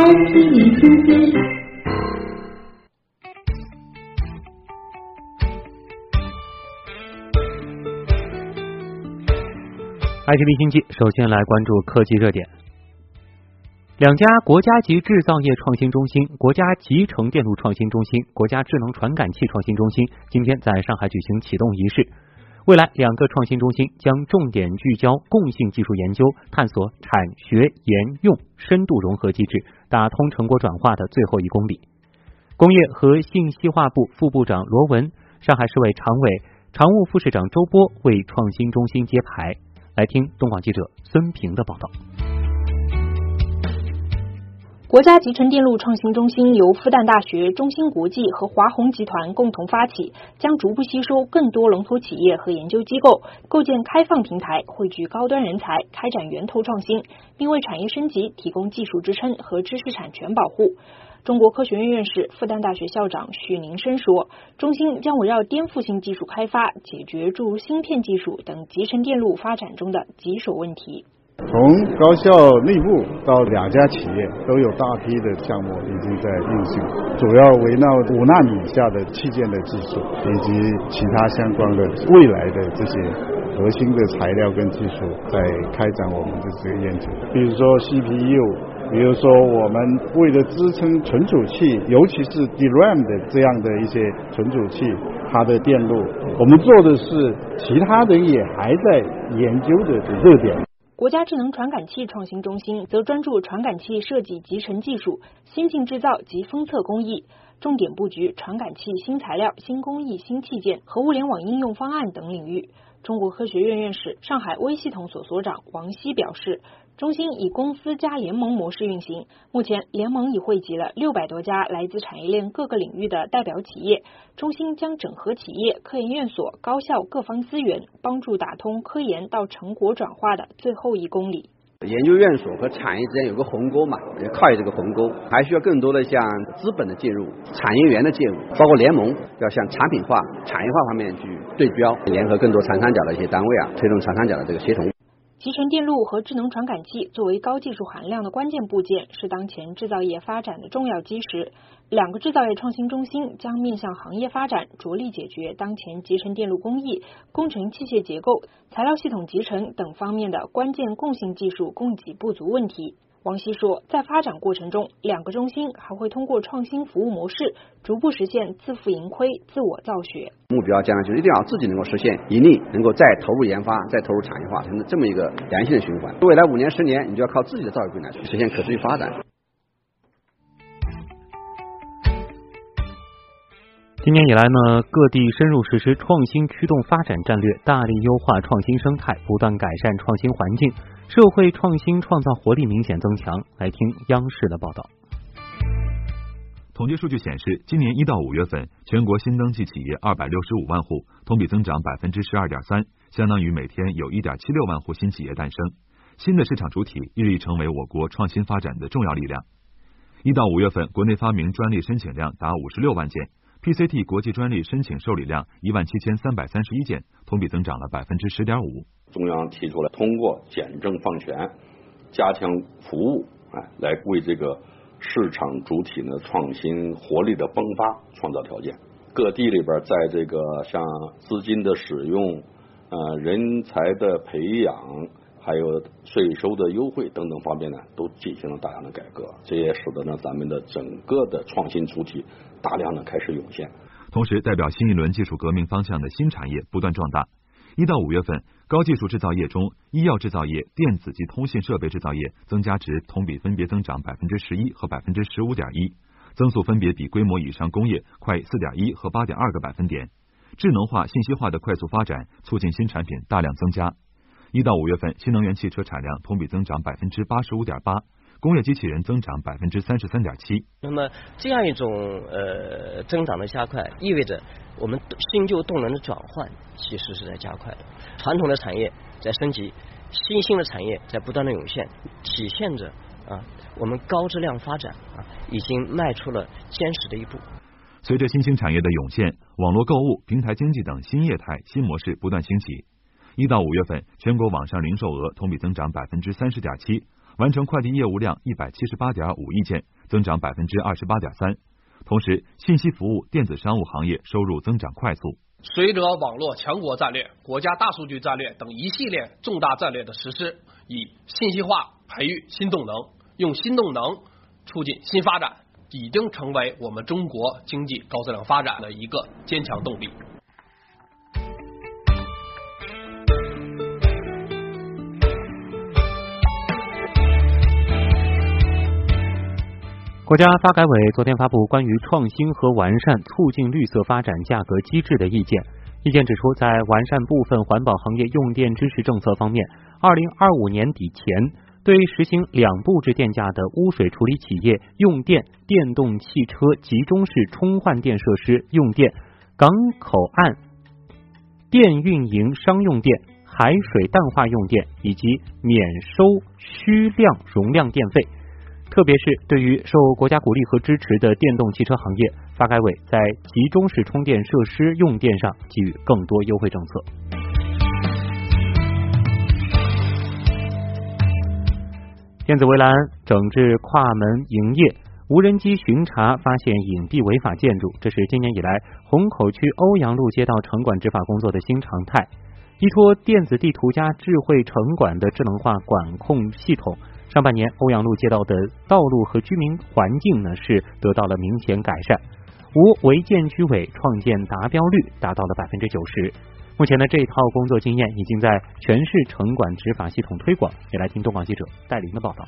IP 零星期，爱 t 零星期，首先来关注科技热点。两家国家级制造业创新中心——国家集成电路创新中心、国家智能传感器创新中心，今天在上海举行启动仪式。未来，两个创新中心将重点聚焦共性技术研究，探索产学研用深度融合机制，打通成果转化的最后一公里。工业和信息化部副部长罗文，上海市委常委、常务副市长周波为创新中心揭牌。来听东广记者孙平的报道。国家集成电路创新中心由复旦大学、中芯国际和华虹集团共同发起，将逐步吸收更多龙头企业和研究机构，构建开放平台，汇聚高端人才，开展源头创新，并为产业升级提供技术支撑和知识产权保护。中国科学院院士、复旦大学校长许宁生说：“中心将围绕颠覆性技术开发，解决诸如芯片技术等集成电路发展中的棘手问题。”从高校内部到两家企业，都有大批的项目已经在运行，主要围绕五纳米以下的器件的技术，以及其他相关的未来的这些核心的材料跟技术，在开展我们的这个研究。比如说 CPU，比如说我们为了支撑存储器，尤其是 DRAM 的这样的一些存储器，它的电路，我们做的是其他人也还在研究的热点。国家智能传感器创新中心则专注传感器设计集成技术、先进制造及封测工艺，重点布局传感器新材料、新工艺、新器件和物联网应用方案等领域。中国科学院院士、上海微系统所所长王希表示。中心以公司加联盟模式运行，目前联盟已汇集了六百多家来自产业链各个领域的代表企业。中心将整合企业、科研院所、高校各方资源，帮助打通科研到成果转化的最后一公里。研究院所和产业之间有个鸿沟嘛，也跨越这个鸿沟，还需要更多的像资本的介入、产业园的介入，包括联盟要向产品化、产业化方面去对标，联合更多长三角的一些单位啊，推动长三角的这个协同。集成电路和智能传感器作为高技术含量的关键部件，是当前制造业发展的重要基石。两个制造业创新中心将面向行业发展，着力解决当前集成电路工艺、工程器械结构、材料系统集成等方面的关键共性技术供给不足问题。王希说，在发展过程中，两个中心还会通过创新服务模式，逐步实现自负盈亏、自我造血。目标将来就一定要自己能够实现盈利，能够再投入研发、再投入产业化，成这么一个良性的循环。未来五年、十年，你就要靠自己的造血能来实现可持续发展。今年以来呢，各地深入实施创新驱动发展战略，大力优化创新生态，不断改善创新环境，社会创新创造活力明显增强。来听央视的报道。统计数据显示，今年一到五月份，全国新登记企业二百六十五万户，同比增长百分之十二点三，相当于每天有一点七六万户新企业诞生。新的市场主体日益成为我国创新发展的重要力量。一到五月份，国内发明专利申请量达五十六万件。PCT 国际专利申请受理量一万七千三百三十一件，同比增长了百分之十点五。中央提出了通过简政放权、加强服务，哎，来为这个市场主体呢创新活力的迸发创造条件。各地里边在这个像资金的使用、呃人才的培养。还有税收的优惠等等方面呢，都进行了大量的改革，这也使得呢咱们的整个的创新主体大量的开始涌现。同时，代表新一轮技术革命方向的新产业不断壮大。一到五月份，高技术制造业中，医药制造业、电子及通信设备制造业增加值同比分别增长百分之十一和百分之十五点一，增速分别比规模以上工业快四点一和八点二个百分点。智能化、信息化的快速发展，促进新产品大量增加。一到五月份，新能源汽车产量同比增长百分之八十五点八，工业机器人增长百分之三十三点七。那么这样一种呃增长的加快，意味着我们新旧动能的转换其实是在加快的，传统的产业在升级，新兴的产业在不断的涌现，体现着啊我们高质量发展啊已经迈出了坚实的一步。随着新兴产业的涌现，网络购物、平台经济等新业态新模式不断兴起。一到五月份，全国网上零售额同比增长百分之三十点七，完成快递业务量一百七十八点五亿件，增长百分之二十八点三。同时，信息服务、电子商务行业收入增长快速。随着网络强国战略、国家大数据战略等一系列重大战略的实施，以信息化培育新动能，用新动能促进新发展，已经成为我们中国经济高质量发展的一个坚强动力。国家发改委昨天发布关于创新和完善促进绿色发展价格机制的意见。意见指出，在完善部分环保行业用电支持政策方面，二零二五年底前，对实行两步制电价的污水处理企业用电、电动汽车集中式充换电设施用电、港口岸电运营商用电、海水淡化用电以及免收虚量容量电费。特别是对于受国家鼓励和支持的电动汽车行业，发改委在集中式充电设施用电上给予更多优惠政策。电子围栏整治跨门营业，无人机巡查发现隐蔽违法建筑，这是今年以来虹口区欧阳路街道城管执法工作的新常态。依托电子地图加智慧城管的智能化管控系统。上半年，欧阳路街道的道路和居民环境呢是得到了明显改善，无违建居委创建达标率达到了百分之九十。目前呢，这一套工作经验已经在全市城管执法系统推广。也来听东广记者戴林的报道。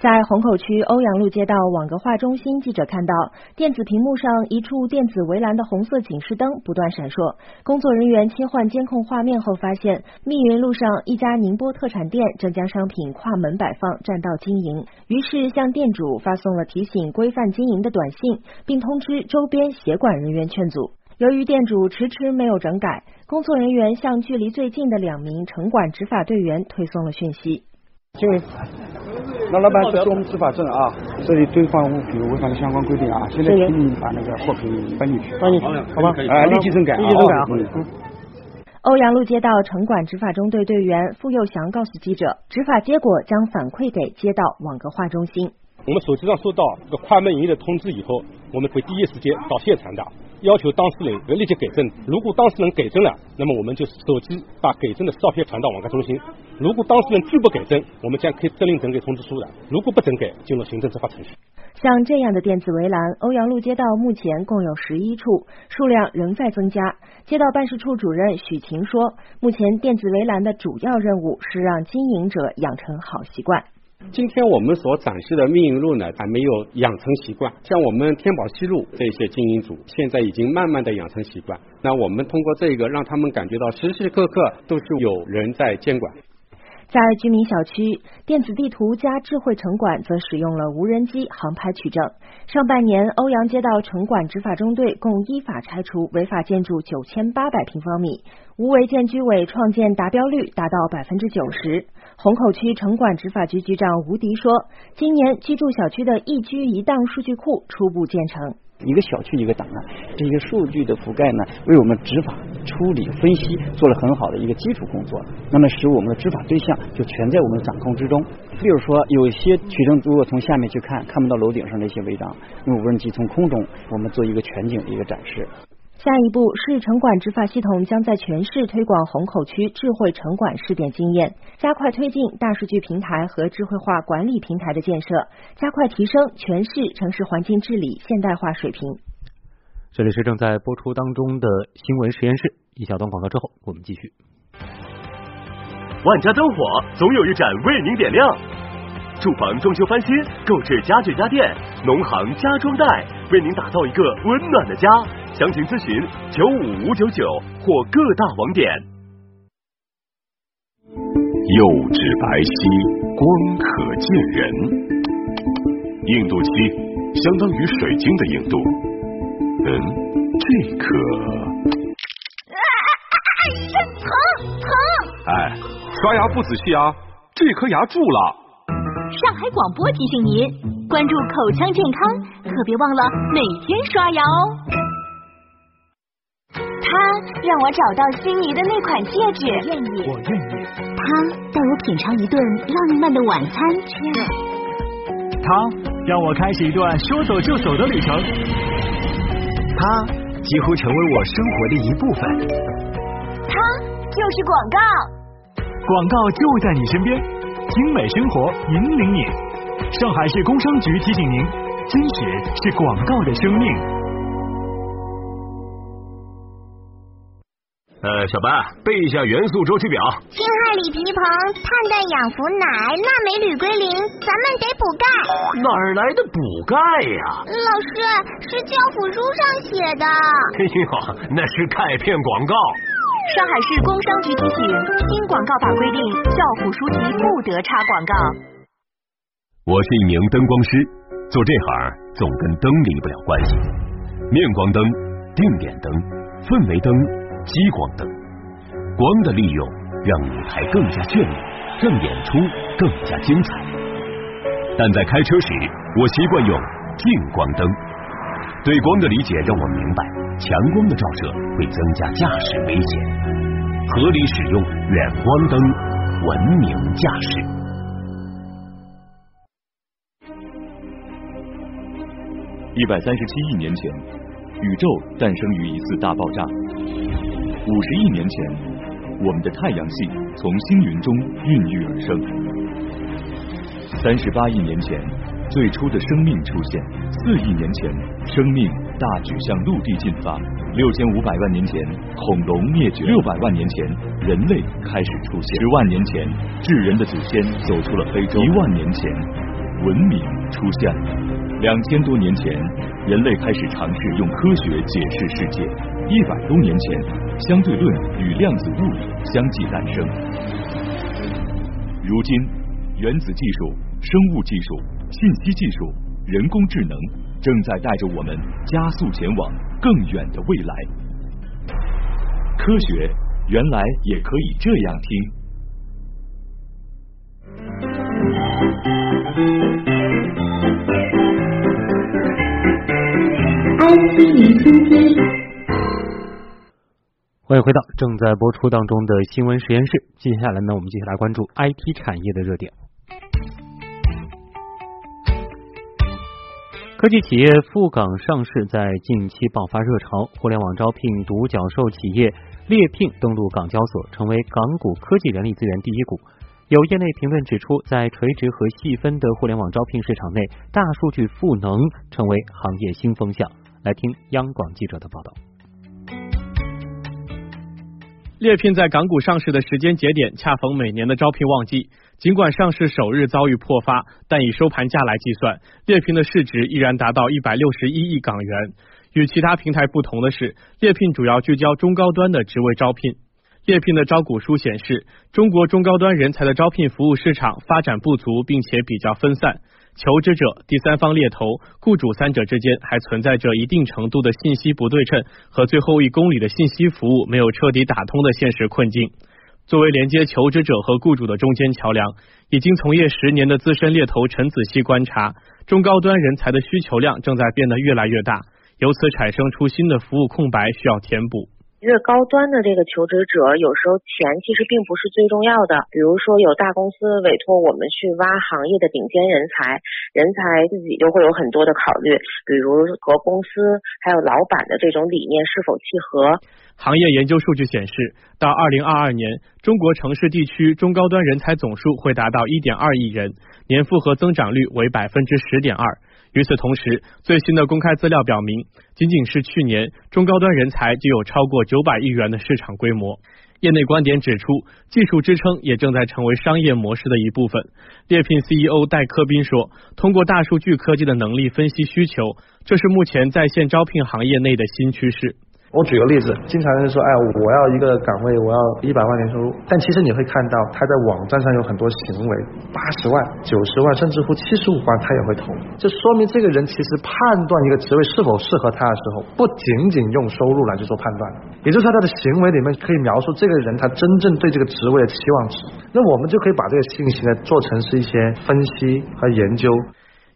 在虹口区欧阳路街道网格化中心，记者看到电子屏幕上一处电子围栏的红色警示灯不断闪烁。工作人员切换监控画面后，发现密云路上一家宁波特产店正将商品跨门摆放、占道经营，于是向店主发送了提醒规范经营的短信，并通知周边协管人员劝阻。由于店主迟迟没有整改，工作人员向距离最近的两名城管执法队员推送了讯息。经理。那老板，这是我们执法证啊，这里堆放物品违反了相关规定啊，现在请你把那个货品搬进去，搬进去，好吧？哎，立即整改，立即整改啊！欧阳路街道城管执法中队队员付佑祥告诉记者，执法结果将反馈给街道网格化中心。我们手机上收到这个跨门营业的通知以后，我们会第一时间到现场的。要求当事人要立即给证，如果当事人给证了，那么我们就手机把给证的照片传到网格中心；如果当事人拒不给证，我们将可以责令整改通知书的；如果不整改，进入行政执法程序。像这样的电子围栏，欧阳路街道目前共有十一处，数量仍在增加。街道办事处主任许晴说，目前电子围栏的主要任务是让经营者养成好习惯。今天我们所展示的运营路呢，还没有养成习惯。像我们天宝西路这些经营组，现在已经慢慢的养成习惯。那我们通过这个，让他们感觉到时时刻刻都是有人在监管。在居民小区，电子地图加智慧城管则使用了无人机航拍取证。上半年，欧阳街道城管执法中队共依法拆除违法建筑九千八百平方米，无违建居委创建达标率达到百分之九十。虹口区城管执法局局长吴迪说，今年居住小区的一居一档数据库初步建成。一个小区一个档案，这些数据的覆盖呢，为我们执法、处理、分析做了很好的一个基础工作。那么使我们的执法对象就全在我们的掌控之中。比如说，有些取证，如果从下面去看，看不到楼顶上的一些违章，用无人机从空中，我们做一个全景的一个展示。下一步，市城管执法系统将在全市推广虹口区智慧城管试点经验，加快推进大数据平台和智慧化管理平台的建设，加快提升全市城市环境治理现代化水平。这里是正在播出当中的新闻实验室，一小段广告之后，我们继续。万家灯火总有一盏为您点亮，住房装修翻新，购置家具家电，农行家装贷为您打造一个温暖的家。详情咨询九五五九九或各大网点。釉质白皙，光可见人。硬度七相当于水晶的硬度。嗯，这颗。啊啊！疼疼！哎，刷牙不仔细啊，这颗牙蛀了。上海广播提醒您，关注口腔健康，可别忘了每天刷牙哦。他让我找到心仪的那款戒指。愿意，我愿意。他带我品尝一顿浪漫的晚餐。他让我开始一段说走就走的旅程。他几乎成为我生活的一部分。他就是广告。广告就在你身边，精美生活引领你。上海市工商局提醒您：真实是广告的生命。呃，小白背一下元素周期表。氢氦锂铍硼碳氮氧氟氖钠镁铝硅磷，咱们得补钙。哪儿来的补钙呀？老师，是教辅书上写的。哎呦，那是钙片广告。上海市工商局提醒：新广告法规定，教辅书籍不得插广告。我是一名灯光师，做这行总跟灯离不了关系。面光灯、定点灯、氛围灯。激光灯，光的利用让舞台更加绚丽，让演出更加精彩。但在开车时，我习惯用近光灯。对光的理解让我明白，强光的照射会增加驾驶危险。合理使用远光灯，文明驾驶。一百三十七亿年前，宇宙诞生于一次大爆炸。五十亿年前，我们的太阳系从星云中孕育而生。三十八亿年前，最初的生命出现。四亿年前，生命大举向陆地进发。六千五百万年前，恐龙灭绝。六百万年前，人类开始出现。十万年前，智人的祖先走出了非洲。一万年前，文明出现了。两千多年前，人类开始尝试用科学解释世界。一百多年前，相对论与量子物理相继诞生。如今，原子技术、生物技术、信息技术、人工智能正在带着我们加速前往更远的未来。科学原来也可以这样听。iC 零星机。欢迎回到正在播出当中的新闻实验室。接下来呢，我们继续来关注 IT 产业的热点。科技企业赴港上市在近期爆发热潮，互联网招聘独角兽企业猎聘登陆港交所，成为港股科技人力资源第一股。有业内评论指出，在垂直和细分的互联网招聘市场内，大数据赋能成为行业新风向。来听央广记者的报道。猎聘在港股上市的时间节点恰逢每年的招聘旺季，尽管上市首日遭遇破发，但以收盘价来计算，猎聘的市值依然达到一百六十一亿港元。与其他平台不同的是，猎聘主要聚焦中高端的职位招聘。猎聘的招股书显示，中国中高端人才的招聘服务市场发展不足，并且比较分散。求职者、第三方猎头、雇主三者之间还存在着一定程度的信息不对称和最后一公里的信息服务没有彻底打通的现实困境。作为连接求职者和雇主的中间桥梁，已经从业十年的资深猎头陈子熙观察，中高端人才的需求量正在变得越来越大，由此产生出新的服务空白需要填补。越高端的这个求职者，有时候钱其实并不是最重要的。比如说，有大公司委托我们去挖行业的顶尖人才，人才自己就会有很多的考虑，比如和公司还有老板的这种理念是否契合。行业研究数据显示，到二零二二年，中国城市地区中高端人才总数会达到一点二亿人，年复合增长率为百分之十点二。与此同时，最新的公开资料表明，仅仅是去年，中高端人才就有超过九百亿元的市场规模。业内观点指出，技术支撑也正在成为商业模式的一部分。猎聘 CEO 戴科斌说：“通过大数据科技的能力分析需求，这是目前在线招聘行业内的新趋势。”我举个例子，经常人说，哎，我要一个岗位，我要一百万年收入。但其实你会看到，他在网站上有很多行为，八十万、九十万，甚至乎七十五万，他也会投。这说明这个人其实判断一个职位是否适合他的时候，不仅仅用收入来去做判断，也就是说他的行为里面可以描述这个人他真正对这个职位的期望值。那我们就可以把这个信息呢做成是一些分析和研究。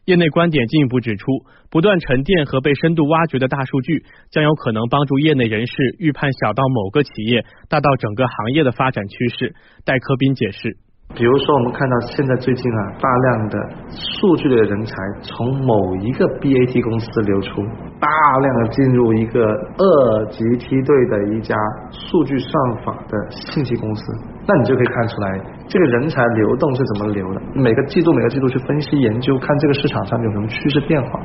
业内观点进一步指出，不断沉淀和被深度挖掘的大数据，将有可能帮助业内人士预判小到某个企业，大到整个行业的发展趋势。戴科斌解释。比如说，我们看到现在最近啊，大量的数据类的人才从某一个 BAT 公司流出，大量的进入一个二级梯队的一家数据算法的信息公司，那你就可以看出来，这个人才流动是怎么流的。每个季度每个季度去分析研究，看这个市场上有什么趋势变化。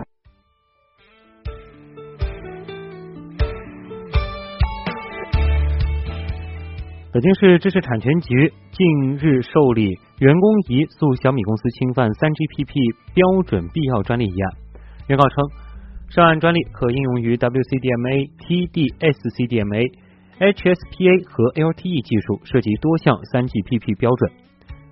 北京市知识产权局近日受理员工疑诉小米公司侵犯 3GPP 标准必要专利一案。原告称，涉案专利可应用于 WCDMA、TD-SCDMA、HSPA 和 LTE 技术，涉及多项 3GPP 标准。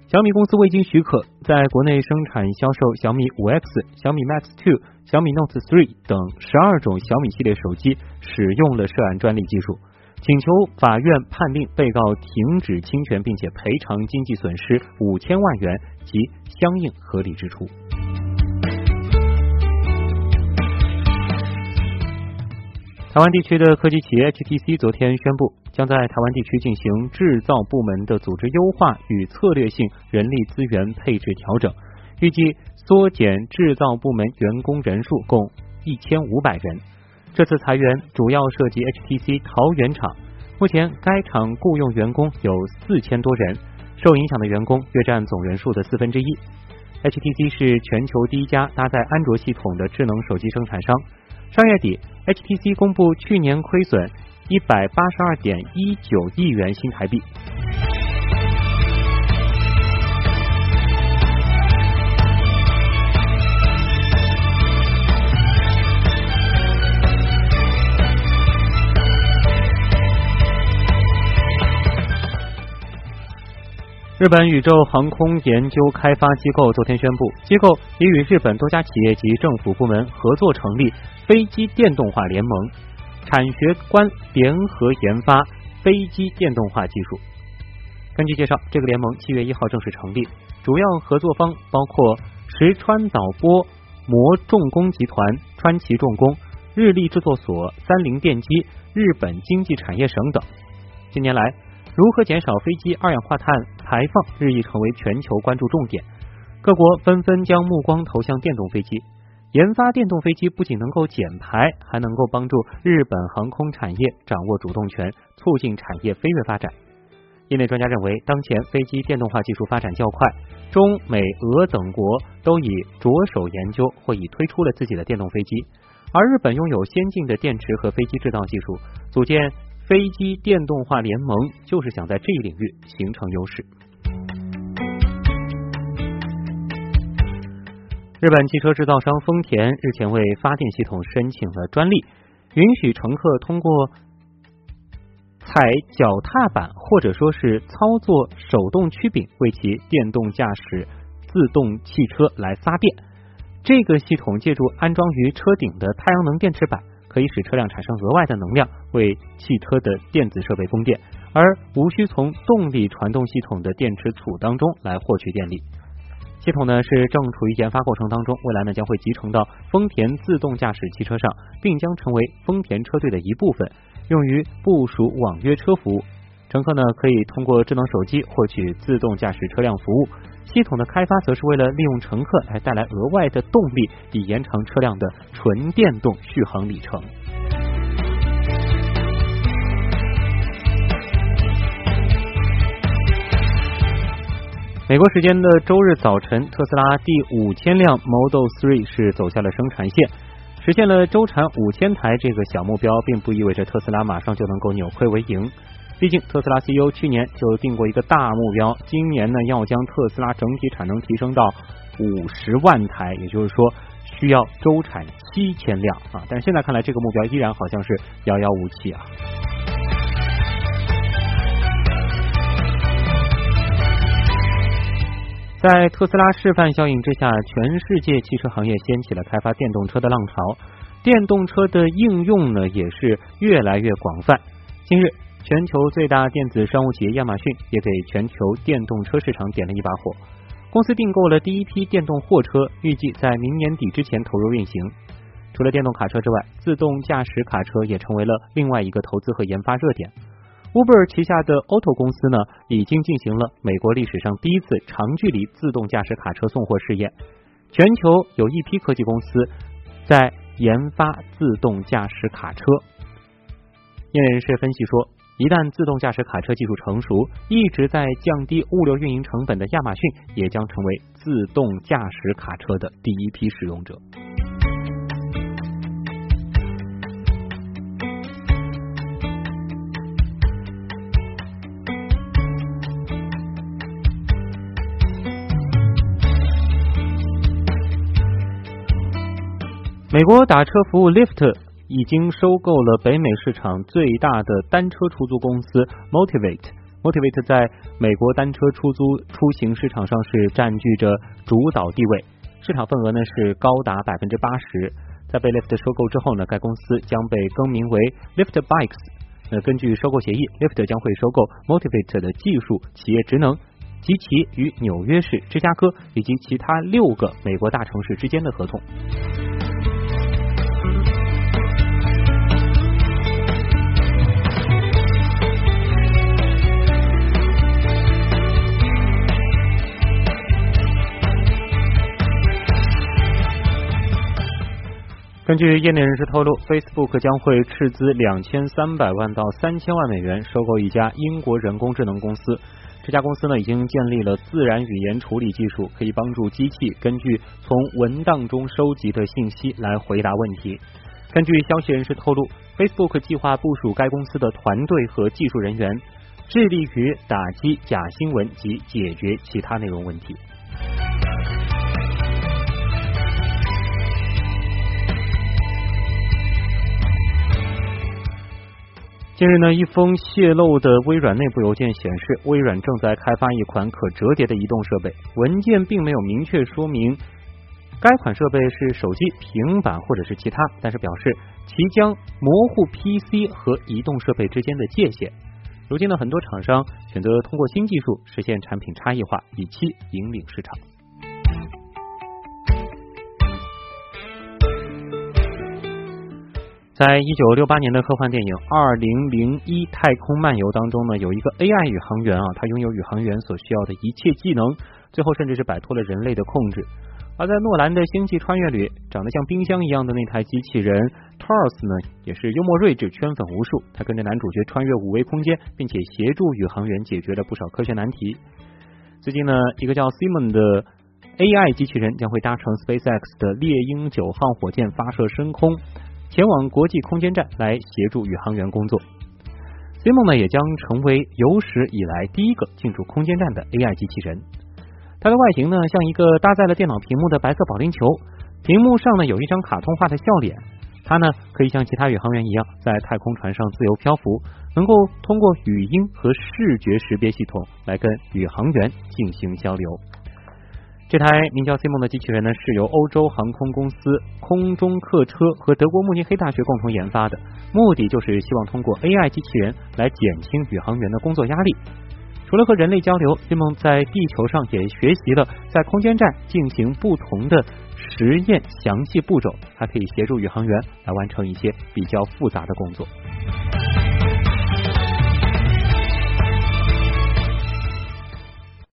小米公司未经许可，在国内生产销售小米 5X、小米 Max 2、小米 Note 3等十二种小米系列手机，使用了涉案专利技术。请求法院判令被告停止侵权，并且赔偿经济损失五千万元及相应合理支出。台湾地区的科技企业 HTC 昨天宣布，将在台湾地区进行制造部门的组织优化与策略性人力资源配置调整，预计缩减制造部门员工人数共一千五百人。这次裁员主要涉及 HTC 桃园厂，目前该厂雇佣员工有四千多人，受影响的员工约占总人数的四分之一。HTC 是全球第一家搭载安卓系统的智能手机生产商。上月底，HTC 公布去年亏损一百八十二点一九亿元新台币。日本宇宙航空研究开发机构昨天宣布，机构已与日本多家企业及政府部门合作成立飞机电动化联盟，产学官联合研发飞机电动化技术。根据介绍，这个联盟七月一号正式成立，主要合作方包括石川岛波模重工集团、川崎重工、日立制作所、三菱电机、日本经济产业省等。近年来，如何减少飞机二氧化碳排放日益成为全球关注重点，各国纷纷将目光投向电动飞机。研发电动飞机不仅能够减排，还能够帮助日本航空产业掌握主动权，促进产业飞跃发展。业内专家认为，当前飞机电动化技术发展较快，中美俄等国都已着手研究或已推出了自己的电动飞机，而日本拥有先进的电池和飞机制造技术，组建。飞机电动化联盟就是想在这一领域形成优势。日本汽车制造商丰田日前为发电系统申请了专利，允许乘客通过踩脚踏板或者说是操作手动曲柄为其电动驾驶自动汽车来发电。这个系统借助安装于车顶的太阳能电池板。可以使车辆产生额外的能量，为汽车的电子设备供电，而无需从动力传动系统的电池组当中来获取电力。系统呢是正处于研发过程当中，未来呢将会集成到丰田自动驾驶汽车上，并将成为丰田车队的一部分，用于部署网约车服务。乘客呢可以通过智能手机获取自动驾驶车辆服务。系统的开发则是为了利用乘客来带来额外的动力，以延长车辆的纯电动续航里程。美国时间的周日早晨，特斯拉第五千辆 Model 3是走下了生产线，实现了周产五千台这个小目标，并不意味着特斯拉马上就能够扭亏为盈。毕竟，特斯拉 CEO 去年就定过一个大目标，今年呢要将特斯拉整体产能提升到五十万台，也就是说需要周产七千辆啊。但是现在看来，这个目标依然好像是遥遥无期啊。在特斯拉示范效应之下，全世界汽车行业掀起了开发电动车的浪潮，电动车的应用呢也是越来越广泛。今日。全球最大电子商务企业亚马逊也给全球电动车市场点了一把火。公司订购了第一批电动货车，预计在明年底之前投入运行。除了电动卡车之外，自动驾驶卡车也成为了另外一个投资和研发热点。Uber 旗下的 Auto 公司呢，已经进行了美国历史上第一次长距离自动驾驶卡车送货试验。全球有一批科技公司在研发自动驾驶卡车。业内人士分析说，一旦自动驾驶卡车技术成熟，一直在降低物流运营成本的亚马逊也将成为自动驾驶卡车的第一批使用者。美国打车服务 Lyft 已经收购了北美市场最大的单车出租公司 Motivate。Motivate 在美国单车出租出行市场上是占据着主导地位，市场份额呢是高达百分之八十。在被 Lyft 收购之后呢，该公司将被更名为 Lyft Bikes。那根据收购协议，Lyft 将会收购 Motivate 的技术、企业职能及其与纽约市、芝加哥以及其他六个美国大城市之间的合同。根据业内人士透露，Facebook 将会斥资两千三百万到三千万美元收购一家英国人工智能公司。这家公司呢已经建立了自然语言处理技术，可以帮助机器根据从文档中收集的信息来回答问题。根据消息人士透露，Facebook 计划部署该公司的团队和技术人员，致力于打击假新闻及解决其他内容问题。近日呢，一封泄露的微软内部邮件显示，微软正在开发一款可折叠的移动设备。文件并没有明确说明该款设备是手机、平板或者是其他，但是表示其将模糊 PC 和移动设备之间的界限。如今呢，很多厂商选择通过新技术实现产品差异化，以期引领市场。在一九六八年的科幻电影《二零零一太空漫游》当中呢，有一个 AI 宇航员啊，他拥有宇航员所需要的一切技能，最后甚至是摆脱了人类的控制。而在诺兰的《星际穿越》里，长得像冰箱一样的那台机器人 Taurus 呢，也是幽默睿智，圈粉无数。他跟着男主角穿越五维空间，并且协助宇航员解决了不少科学难题。最近呢，一个叫 Simon 的 AI 机器人将会搭乘 SpaceX 的猎鹰九号火箭发射升空。前往国际空间站来协助宇航员工作 Cim 呢也将成为有史以来第一个进驻空间站的 AI 机器人。它的外形呢像一个搭载了电脑屏幕的白色保龄球，屏幕上呢有一张卡通化的笑脸。它呢可以像其他宇航员一样在太空船上自由漂浮，能够通过语音和视觉识别系统来跟宇航员进行交流。这台名叫 Simon 的机器人呢，是由欧洲航空公司空中客车和德国慕尼黑大学共同研发的，目的就是希望通过 AI 机器人来减轻宇航员的工作压力。除了和人类交流，Simon 在地球上也学习了在空间站进行不同的实验详细步骤，还可以协助宇航员来完成一些比较复杂的工作。